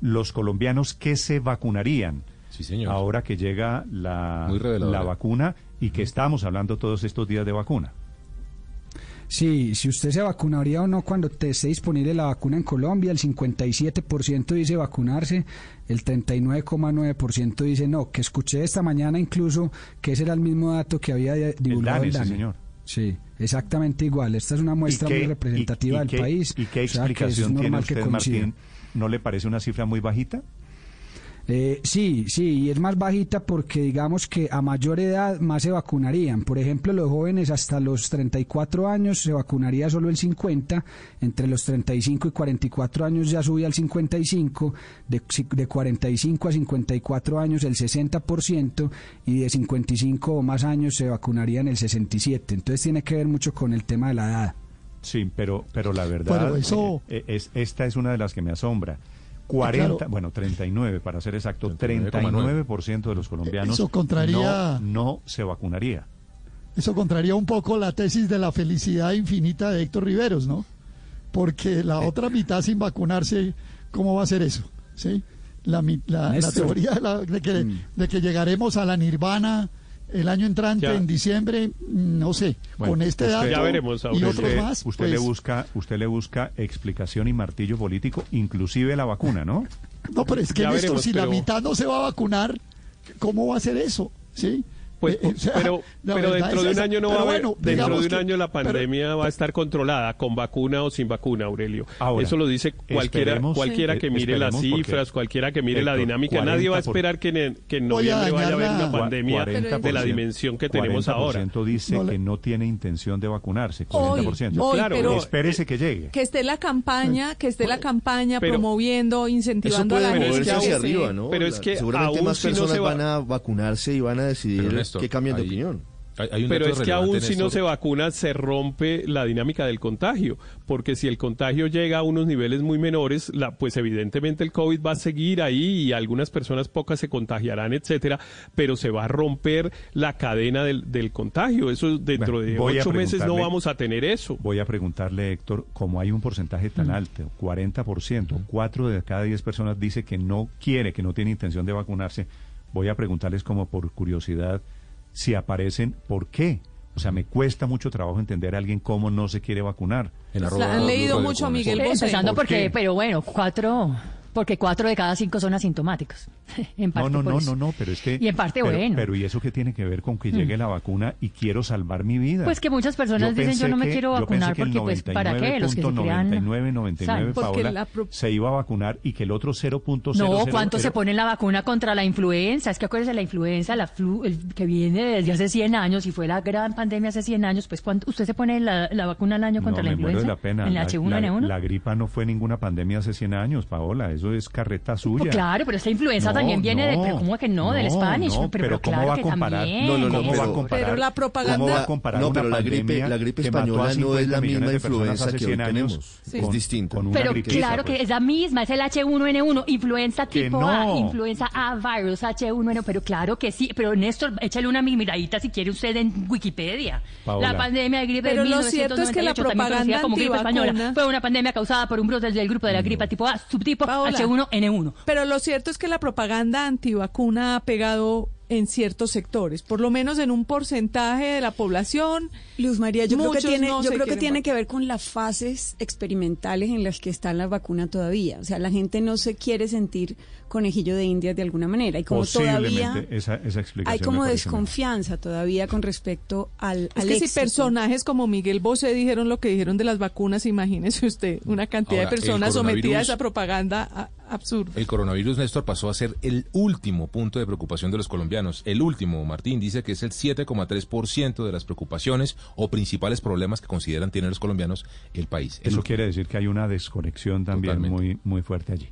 los colombianos que se vacunarían. Sí, señor. Ahora que llega la, la vacuna y que estamos hablando todos estos días de vacuna. Sí, si usted se vacunaría o no cuando te esté disponible la vacuna en Colombia, el 57% dice vacunarse, el 39,9% dice no, que escuché esta mañana incluso que ese era el mismo dato que había eh, divulgado DANE, el sí, señor. Sí, exactamente igual. Esta es una muestra ¿Y qué- muy representativa y- y del qué- país. ¿Y qué o sea, que es explicación tiene normal que usted, coincida. Martín? ¿No le parece una cifra muy bajita? Eh, sí, sí, y es más bajita porque digamos que a mayor edad más se vacunarían. Por ejemplo, los jóvenes hasta los 34 años se vacunaría solo el 50, entre los 35 y 44 años ya subía al 55, de, de 45 a 54 años el 60% y de 55 o más años se vacunarían el 67. Entonces tiene que ver mucho con el tema de la edad. Sí, pero, pero la verdad, Pero eso- eh, es, esta es una de las que me asombra. 40, Claro. bueno, 39 para ser exacto, 39,9. 39% de los colombianos Eso contraría- no, no se vacunaría. Eso contraría un poco la tesis de la felicidad infinita de Héctor Riveros, ¿no? Porque la otra mitad sin vacunarse, ¿cómo va a ser eso? ¿Sí? La, la- teoría de, la- de que, de que llegaremos a la nirvana el año entrante, Ya. en diciembre, mm, no sé, Bueno, con este usted- dato veremos, y otros más. usted pues, le busca, usted le busca explicación y martillo político, inclusive la vacuna, ¿no? No, pero es que Ya Néstor, veremos, si la mitad no se va a vacunar, ¿cómo va a ser eso? ¿Sí? Pues, Eh, o sea, pero, pero dentro es de un año no va a Pero haber, bueno, dentro de un que- año la pero- pandemia va a estar controlada, con vacuna o sin vacuna, Aurelio. Ahora, Eso lo dice cualquiera, cualquiera que Sí. mire las cifras, cualquiera que mire la dinámica. Nadie va a 40 por- esperar que en, que en noviembre vaya a haber una pandemia 40%, de la dimensión que tenemos ahora. 40% dice No le- que no tiene intención de vacunarse. Hoy, 40%. hoy, Claro, pero Espérese que llegue. que esté la campaña, que esté la campaña Pero- promoviendo, Eso incentivando a la pero es gente. que hacia aún- arriba, ¿no? pero es que seguramente aún más si no personas se va- van a vacunarse y van a decidir Pero, Néstor, qué cambian de opinión. Hay, hay un Pero es que aún si no se vacuna se rompe la dinámica del contagio, porque si el contagio llega a unos niveles muy menores, la, pues evidentemente el COVID va a seguir ahí y algunas personas pocas se contagiarán, etcétera, pero se va a romper la cadena del, del contagio. Eso dentro Bueno, de ocho meses no vamos a tener eso. Voy a preguntarle, Héctor, como hay un porcentaje Mm. tan alto, 40%, 4 de cada 10 personas dice que no quiere, que no tiene intención de vacunarse, voy a preguntarles como por curiosidad si aparecen, ¿por qué? O sea, me cuesta mucho trabajo entender a alguien cómo no se quiere vacunar. En La- han leído mucho a Miguel Bosé. Empezando ¿Por porque, qué? pero bueno, cuatro, porque cuatro de cada cinco son asintomáticos. en No, parte no, no, eso. no, no, pero es que... Y en parte, pero, bueno. Pero ¿y eso qué tiene que ver con que llegue la vacuna y quiero salvar mi vida? Pues que muchas personas dicen, pensé yo no me que- quiero yo vacunar porque, pues, ¿para qué? Los que se crean... 99, 99, ¿saben? Porque Paola, la pro- se iba a vacunar y que el otro 0.00... No, ¿cuánto era- se pone la vacuna contra la influenza? Es que acuérdense, la influenza, la flu, el que viene desde hace 100 años y fue la gran pandemia hace 100 años, pues ¿cuánto, ¿usted se pone la, la vacuna al año contra no, la me muero influenza? de la pena. ¿En la La- H1N1? La, la gripa no fue ninguna pandemia hace 100 años, Paola. Eso es carreta suya. Pues claro, pero esta influenza No, también viene de... no, Pero ¿cómo que no? Del Spanish. no, pero, pero ¿cómo claro va a que comparar? también. No, no, no, ¿Cómo va a pero- comparar? Pero la propaganda- ¿Cómo va a comparar No, una pero la gripe- la gripe que española no es 50 la misma de influenza que hoy 100 años tenemos. Sí. Es con- distinto. con una Pero gripita, claro que pues. es la misma, es el H1N1, influenza Que tipo no. A, influenza A virus, H1N1, pero claro que sí, pero Néstor, échale una miradita si quiere usted en Wikipedia. Paola. La pandemia de gripe Pero de lo cierto es que la 1998, también conocida propaganda como gripe española, fue una pandemia causada por un brote del grupo de la gripe tipo A, subtipo. H1N1. Pero lo cierto es que la propaganda antivacuna ha pegado en ciertos sectores, por lo menos en un porcentaje de la población. Luz María, yo creo que tiene, no yo se creo que tiene ver con las fases experimentales en las que está la vacuna todavía. O sea, la gente no se quiere sentir conejillo de indias de alguna manera. Y como todavía esa, esa explicación hay como desconfianza todavía con respecto al, Es al que si personajes como Miguel Bosé dijeron lo que dijeron de las vacunas, imagínese usted una cantidad Ahora, de personas sometida a esa propaganda a- absurda. El coronavirus, Néstor, pasó a ser el último punto de preocupación de los colombianos. El último, Martín, dice que es el 7,3% de las preocupaciones o principales problemas que consideran tienen los colombianos el país. Eso quiere decir que hay una desconexión también Totalmente. muy, muy fuerte allí.